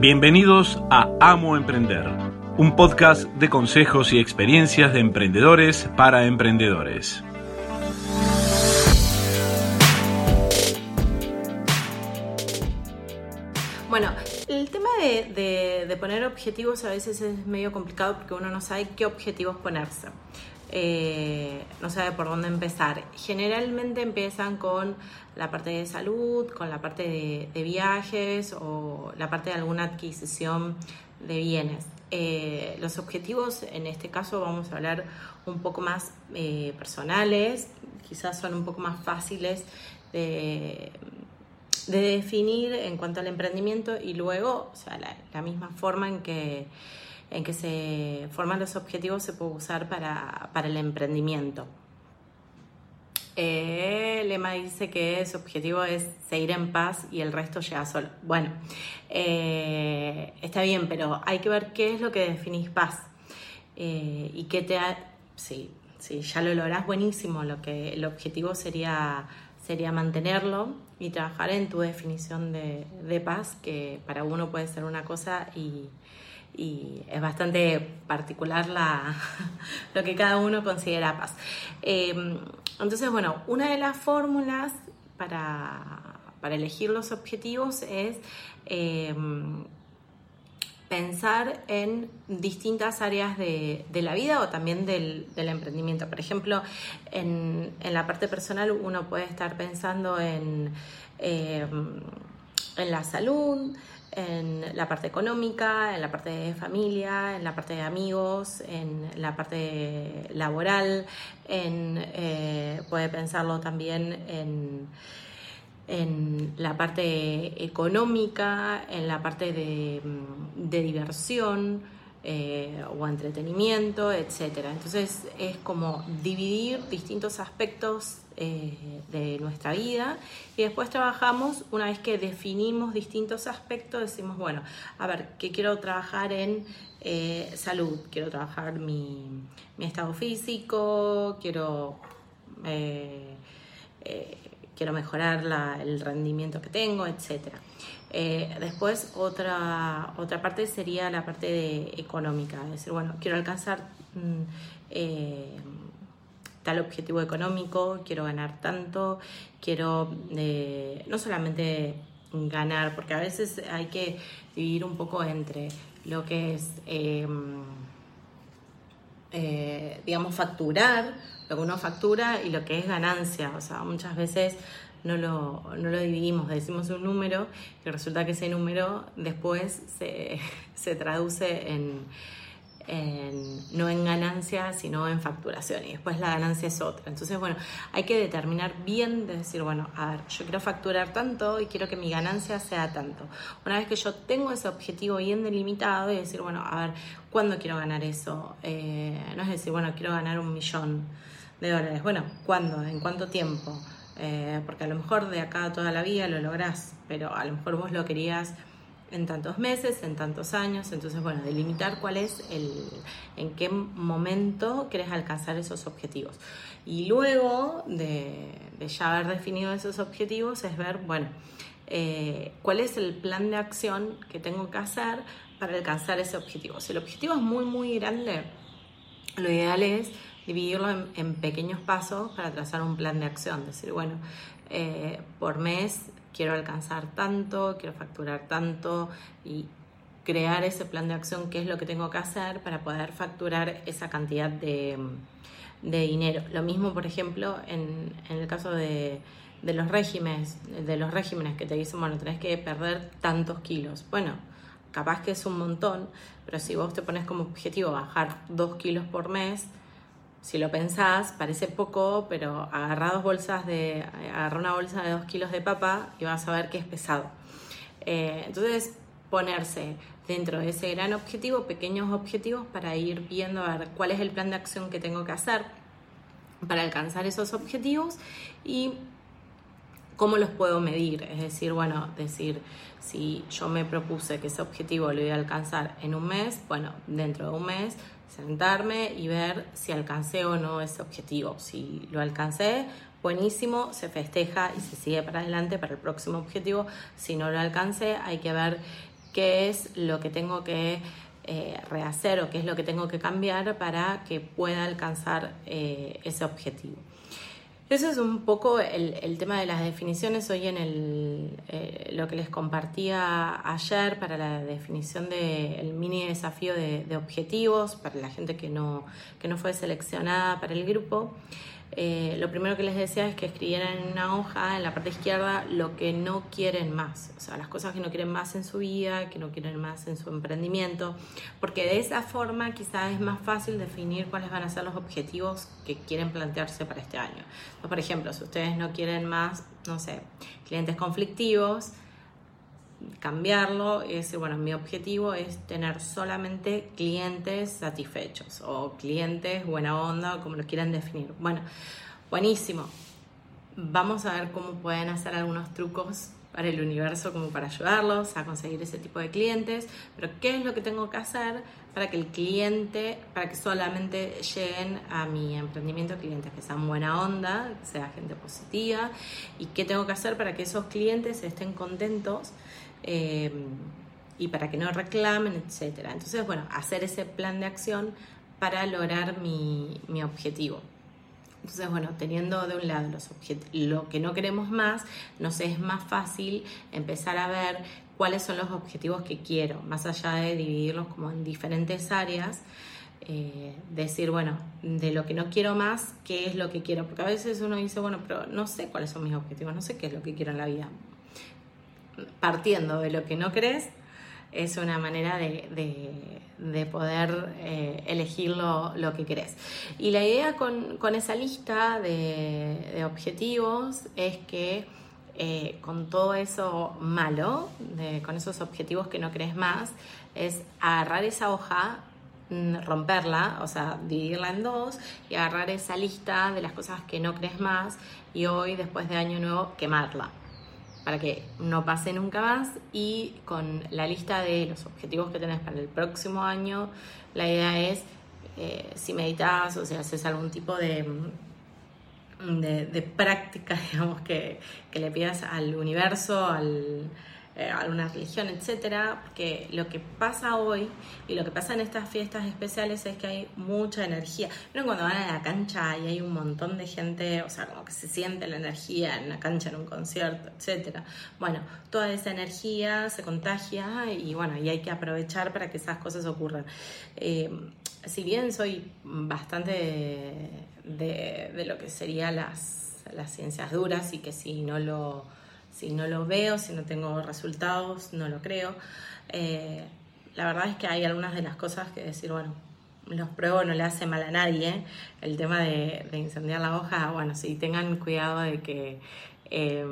Bienvenidos a Amo Emprender, un podcast de consejos y experiencias de emprendedores para emprendedores. Bueno, el tema de, poner objetivos a veces es medio complicado porque uno no sabe qué objetivos ponerse. Eh, no sabe por dónde empezar. Generalmente empiezan con la parte de salud, con la parte de, viajes o la parte de alguna adquisición de bienes. Eh, los objetivos, en este caso vamos a hablar un poco más eh, personales, quizás son un poco más fáciles de, definir en cuanto al emprendimiento y luego, o sea, la misma forma en que en que se forman los objetivos se puede usar para, el emprendimiento. Lema dice que su objetivo es seguir en paz y el resto llega solo. Bueno, eh, está bien, pero hay que ver qué es lo que definís paz eh, y qué te ha... Sí, sí, ya lo lográs buenísimo. Lo que el objetivo sería sería mantenerlo y trabajar en tu definición de, de paz, que para uno puede ser una cosa y, y es bastante particular la, lo que cada uno considera paz. Em, entonces, bueno, una de las fórmulas para, elegir los objetivos es em, pensar en distintas áreas de, la vida o también del, emprendimiento. Por ejemplo, en, en, la parte personal uno puede estar pensando en, em, en la salud, en la parte económica, en la parte de familia, en la parte de amigos, en la parte laboral, en, eh, puede pensarlo también en, en, la parte económica, en la parte de, de diversión eh, o entretenimiento, etc. Entonces es como dividir distintos aspectos eh, de nuestra vida y después trabajamos, una vez que definimos distintos aspectos, decimos, bueno, a ver, ¿qué quiero trabajar en eh, salud? Quiero trabajar mi, mi estado físico, quiero quiero mejorar el rendimiento que tengo, etc. Eh, después otra, otra parte sería la parte de económica, decir, bueno, quiero alcanzar mm, eh, tal objetivo económico, quiero ganar tanto, quiero eh, no solamente ganar, porque a veces hay que dividir un poco entre lo que es, digamos, facturar, lo que uno factura y lo que es ganancia. O sea, muchas veces no lo, no lo dividimos, decimos un número y resulta que ese número después se, se traduce en, no en ganancia, sino en facturación y después la ganancia es otra. Entonces, bueno, hay que determinar bien de decir, bueno, a ver, yo quiero facturar tanto y quiero que mi ganancia sea tanto. Una vez que yo tengo ese objetivo bien delimitado y decir, bueno, a ver, ¿cuándo quiero ganar eso? Eh, no es decir, bueno, quiero ganar un millón de dólares. Bueno, ¿cuándo? ¿En cuánto tiempo? Eh, porque a lo mejor de acá toda la vida lo lográs, pero a lo mejor vos lo querías en tantos meses, en tantos años, entonces bueno, delimitar cuál es el, en qué momento querés alcanzar esos objetivos. Y luego de, ya haber definido esos objetivos es ver, bueno, eh, cuál es el plan de acción que tengo que hacer para alcanzar ese objetivo. Si el objetivo es muy, muy grande, lo ideal es dividirlo en, pequeños pasos para trazar un plan de acción. Decir, bueno, eh, por mes quiero alcanzar tanto, quiero facturar tanto y crear ese plan de acción, qué es lo que tengo que hacer para poder facturar esa cantidad de, dinero. Lo mismo, por ejemplo, en, el caso de, los regímenes, de los regímenes que te dicen, bueno, tenés que perder tantos kilos. Bueno, capaz que es un montón, pero si vos te pones como objetivo bajar dos kilos por mes, si lo pensás, parece poco, pero agarra dos bolsas de, agarra una bolsa de dos kilos de papa y vas a ver que es pesado. Eh, entonces, ponerse dentro de ese gran objetivo, pequeños objetivos para ir viendo a ver cuál es el plan de acción que tengo que hacer para alcanzar esos objetivos y cómo los puedo medir. Es decir, bueno, decir, si yo me propuse que ese objetivo lo iba a alcanzar en un mes, bueno, dentro de un mes sentarme y ver si alcancé o no ese objetivo. Si lo alcancé, buenísimo, se festeja y se sigue para adelante para el próximo objetivo. Si no lo alcancé, hay que ver qué es lo que tengo que eh, rehacer o qué es lo que tengo que cambiar para que pueda alcanzar eh, ese objetivo. Eso es un poco el, tema de las definiciones. Hoy en el, eh, lo que les compartía ayer para la definición del mini desafío de, de, objetivos, para la gente que no, que no fue seleccionada para el grupo, eh, lo primero que les decía es que escribieran en una hoja, en la parte izquierda, lo que no quieren más, o sea, las cosas que no quieren más en su vida, que no quieren más en su emprendimiento, porque de esa forma quizás es más fácil definir cuáles van a ser los objetivos que quieren plantearse para este año. por ejemplo, si ustedes no quieren más, no sé, clientes conflictivos, cambiarlo y bueno, mi objetivo es tener solamente clientes satisfechos o clientes buena onda, como lo quieran definir. Bueno, buenísimo. Vamos a ver cómo pueden hacer algunos trucos para el universo como para ayudarlos a conseguir ese tipo de clientes, pero ¿qué es lo que tengo que hacer para que el cliente, para que solamente lleguen a mi emprendimiento clientes que sean buena onda, que sea gente positiva y qué tengo que hacer para que esos clientes estén contentos eh, y para que no reclamen, etcétera. Entonces, bueno, hacer ese plan de acción para lograr mi, mi objetivo. Entonces, bueno, teniendo de un lado los lo que no queremos más, nos es más fácil empezar a ver cuáles son los objetivos que quiero, más allá de dividirlos como en diferentes áreas. Eh, decir, bueno, de lo que no quiero más, ¿qué es lo que quiero? Porque a veces uno dice, bueno, pero no sé cuáles son mis objetivos, no sé qué es lo que quiero en la vida partiendo de lo que no crees, es una manera de, poder eh, elegir lo, que querés. Y la idea con, esa lista de, objetivos es que eh, con todo eso malo, con esos objetivos que no crees más, es agarrar esa hoja mm, romperla, o sea, dividirla en dos y agarrar esa lista de las cosas que no crees más y hoy, después de año nuevo, quemarla para que no pase nunca más. Y con la lista de los objetivos que tenés para el próximo año, la idea es eh, si meditas o si haces algún tipo de, de, práctica, digamos, que, que le pidas al universo, al eh, alguna religión, etcétera, porque lo que pasa hoy y lo que pasa en estas fiestas especiales es que hay mucha energía. Pero cuando van a la cancha y hay un montón de gente, o sea, como que se siente la energía en la cancha, en un concierto, etcétera. Bueno, toda esa energía se contagia y bueno, y hay que aprovechar para que esas cosas ocurran. Eh, si bien soy bastante de, de, lo que serían las, las ciencias duras y que si no lo si no lo veo, si no tengo resultados, no lo creo. Eh, la verdad es que hay algunas de las cosas que decir, bueno, los pruebo, no le hace mal a nadie. El tema de, incendiar la hoja, bueno, sí, tengan cuidado de que... Eh,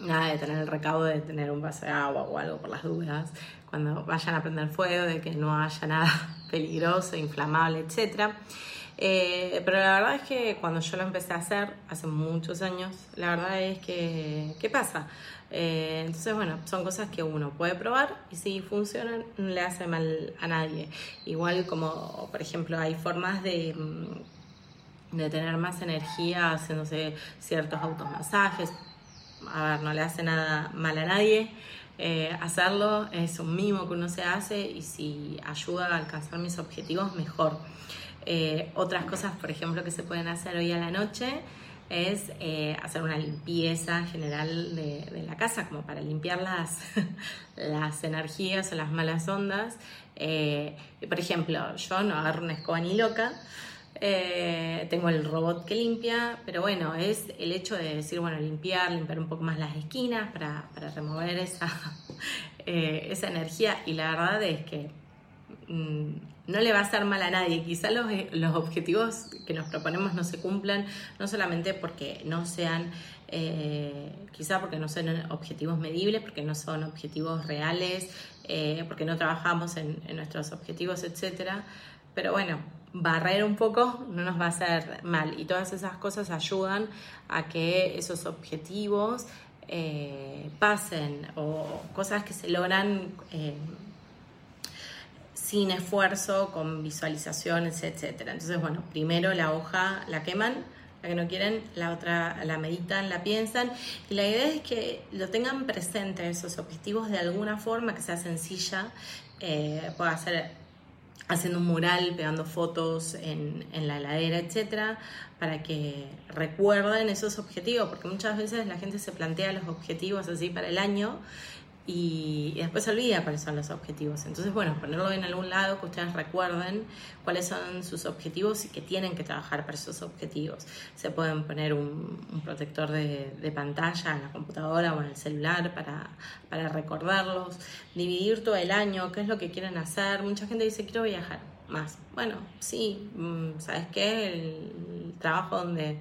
nada de tener el recaudo de tener un vaso de agua o algo por las dudas, cuando vayan a prender fuego, de que no haya nada peligroso, inflamable, etcétera. Eh, pero la verdad es que cuando yo lo empecé a hacer, hace muchos años, la verdad es que, ¿qué pasa? Eh, entonces, bueno, son cosas que uno puede probar y si funcionan, no le hace mal a nadie. Igual como, por ejemplo, hay formas de, mm, de tener más energía haciéndose ciertos automasajes. A ver, no le hace nada mal a nadie. Eh, hacerlo es un mimo que uno se hace y si ayuda a alcanzar mis objetivos, mejor. Eh, otras cosas, por ejemplo, que se pueden hacer hoy a la noche es eh, hacer una limpieza general de, la casa, como para limpiar las, las energías o las malas ondas. Eh, por ejemplo, yo no agarro una escoba ni loca, tengo el robot que limpia, pero bueno, es el hecho de decir, bueno, limpiar, limpiar un poco más las esquinas para, para remover esa, esa energía. Y la verdad es que Mm, no le va a hacer mal a nadie. Quizá los, los, objetivos que nos proponemos no se cumplan, no solamente porque no sean, eh, quizá porque no sean objetivos medibles, porque no son objetivos reales, eh, porque no trabajamos en, nuestros objetivos, etcétera. Pero bueno, barrer un poco no nos va a hacer mal y todas esas cosas ayudan a que esos objetivos eh, pasen o cosas que se logran sin esfuerzo, con visualizaciones, etcétera. Entonces, bueno, primero la hoja la queman, la que no quieren, la otra la meditan, la piensan. Y la idea es que lo tengan presente esos objetivos de alguna forma, que sea sencilla, eh, pueda ser haciendo un mural, pegando fotos en, en la heladera, etcétera, para que recuerden esos objetivos, porque muchas veces la gente se plantea los objetivos así para el año y, después se olvida cuáles son los objetivos. Entonces, bueno, ponerlo en algún lado que ustedes recuerden cuáles son sus objetivos y que tienen que trabajar para esos objetivos. Se pueden poner un, protector de, de, pantalla en la computadora o en el celular para, para recordarlos, dividir todo el año, qué es lo que quieren hacer. Mucha gente dice, quiero viajar más. Bueno, sí, mm, ¿sabes qué? El trabajo donde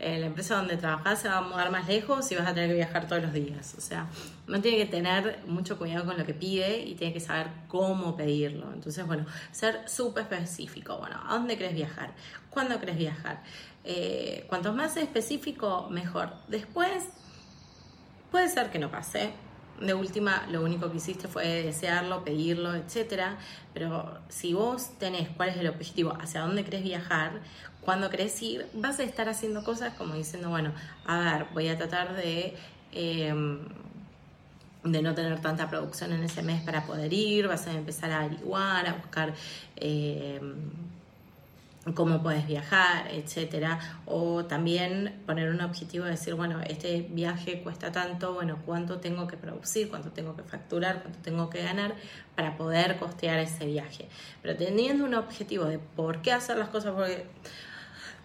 eh, la empresa donde trabajas se va a mudar más lejos y vas a tener que viajar todos los días. O sea, no tiene que tener mucho cuidado con lo que pide y tiene que saber cómo pedirlo. Entonces, bueno, ser súper específico. Bueno, ¿a dónde querés viajar? ¿Cuándo querés viajar? Eh, cuanto más específico, mejor. Después, puede ser que no pase. De última, lo único que hiciste fue desearlo, pedirlo, etcétera. Pero si vos tenés cuál es el objetivo, hacia dónde querés viajar, cuando querés ir, vas a estar haciendo cosas como diciendo, bueno, a ver, voy a tratar de, em, de no tener tanta producción en ese mes para poder ir, vas a empezar a averiguar, a buscar em, cómo puedes viajar, etcétera, o también poner un objetivo de decir, bueno, este viaje cuesta tanto, bueno, cuánto tengo que producir, cuánto tengo que facturar, cuánto tengo que ganar para poder costear ese viaje. Pero teniendo un objetivo de por qué hacer las cosas, porque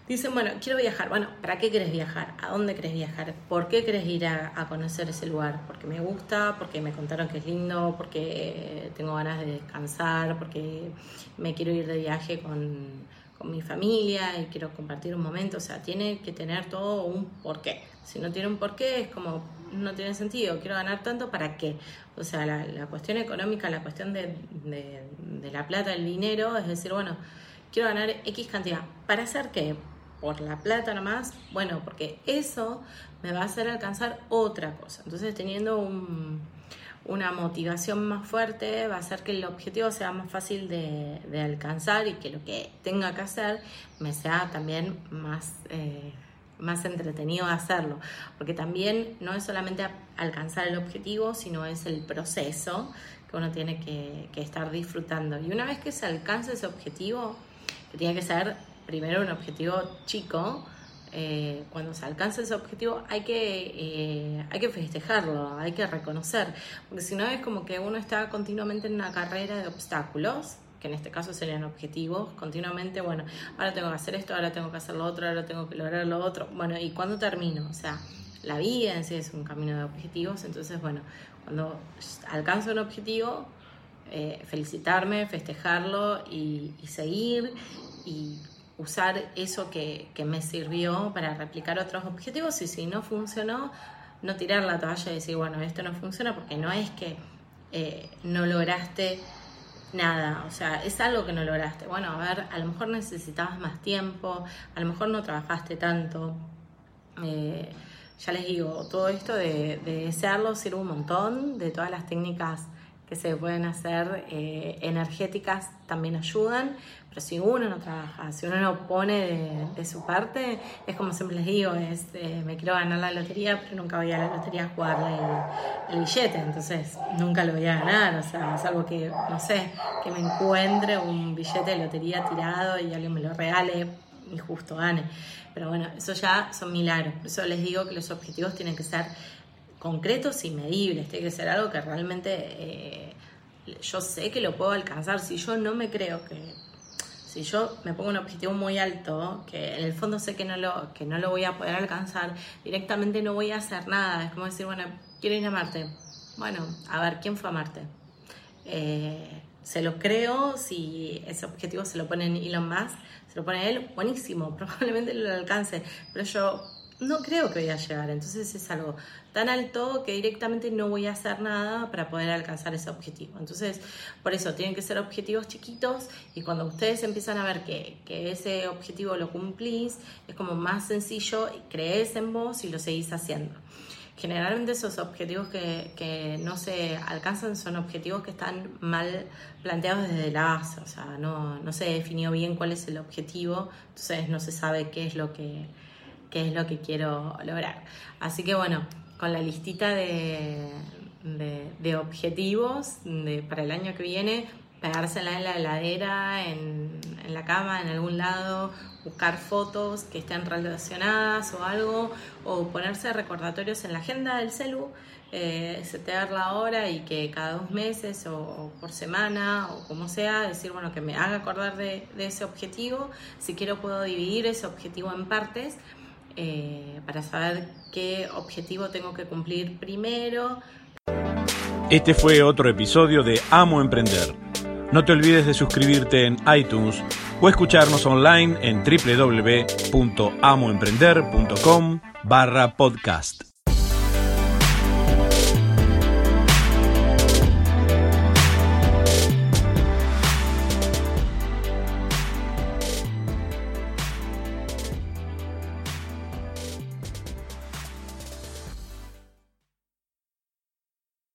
Dicen, bueno, quiero viajar. Bueno, ¿para qué querés viajar? ¿A dónde querés viajar? ¿Por qué querés ir a, conocer ese lugar? ¿Porque me gusta? ¿Porque me contaron que es lindo? ¿Porque tengo ganas de descansar? ¿Porque me quiero ir de viaje con, con mi familia y quiero compartir un momento? O sea, tiene que tener todo un porqué. Si no tiene un porqué, es como, no tiene sentido. Quiero ganar tanto, ¿para qué? O sea, la, cuestión económica, la cuestión de, de, de la plata, el dinero, es decir, bueno, quiero ganar X cantidad. ¿Para hacer qué? por la plata nomás, bueno, porque eso me va a hacer alcanzar otra cosa. Entonces, teniendo una motivación más fuerte, va a hacer que el objetivo sea más fácil de, alcanzar y que lo que tenga que hacer me sea también más, eh, más entretenido hacerlo. Porque también no es solamente alcanzar el objetivo, sino es el proceso que uno tiene que, que estar disfrutando. Y una vez que se alcanza ese objetivo, que tiene que ser primero un objetivo chico, eh, cuando se alcanza ese objetivo hay que, eh, hay que festejarlo, hay que reconocer, porque si no es como que uno está continuamente en una carrera de obstáculos, que en este caso serían objetivos, continuamente, bueno, ahora tengo que hacer esto, ahora tengo que hacer lo otro, ahora tengo que lograr lo otro, bueno, ¿y cuándo termino? O sea, la vida en sí es un camino de objetivos, entonces, bueno, cuando alcanzo un objetivo, eh, felicitarme, festejarlo y, y seguir y usar eso que, me sirvió para replicar otros objetivos y si no funcionó, no tirar la toalla y decir, bueno, esto no funciona porque no es que eh, no lograste nada, o sea, es algo que no lograste. Bueno, a ver, a lo mejor necesitabas más tiempo, a lo mejor no trabajaste tanto. Eh, ya les digo, todo esto de, de desearlo sirve un montón, de todas las técnicas que se pueden hacer eh, energéticas también ayudan, pero si uno no trabaja, si uno no pone de, su parte, es como siempre les digo, es eh, me quiero ganar la lotería, pero nunca voy a la lotería a jugarle el, billete, entonces nunca lo voy a ganar, o sea, es algo que, no sé, que me encuentre un billete de lotería tirado y alguien me lo regale y justo gane. Pero bueno, eso ya son milagros, por eso les digo que los objetivos tienen que ser concretos y medibles, tiene que ser algo que realmente eh, yo sé que lo puedo alcanzar. Si yo no me creo que, si yo me pongo un objetivo muy alto, que en el fondo sé que no lo, que no lo voy a poder alcanzar, directamente no voy a hacer nada. Es como decir, bueno, quiero ir a Marte. Bueno, a ver, ¿quién fue a Marte? Eh, se lo creo, si ese objetivo se lo pone Elon Musk, se lo pone él, buenísimo, probablemente lo alcance, pero yo no creo que voy a llegar. Entonces es algo tan alto que directamente no voy a hacer nada para poder alcanzar ese objetivo. Entonces, por eso tienen que ser objetivos chiquitos y cuando ustedes empiezan a ver que, ese objetivo lo cumplís, es como más sencillo, crees en vos y lo seguís haciendo. Generalmente esos objetivos que, que, no se alcanzan son objetivos que están mal planteados desde la base, o sea, no, no se definió bien cuál es el objetivo, entonces no se sabe qué es lo que, qué es lo que quiero lograr. Así que bueno, con la listita de, de, objetivos para el año que viene, pegársela en la heladera, en, en, la cama, en algún lado, buscar fotos que estén relacionadas o algo, o ponerse recordatorios en la agenda del celu, eh, setear la hora y que cada dos meses o, por semana o como sea, decir, bueno, que me haga acordar de, ese objetivo, si quiero puedo dividir ese objetivo en partes. Eh, para saber qué objetivo tengo que cumplir primero, este fue otro episodio de Amo Emprender. No te olvides de suscribirte en iTunes o escucharnos online en www.amoemprender.com barra podcast.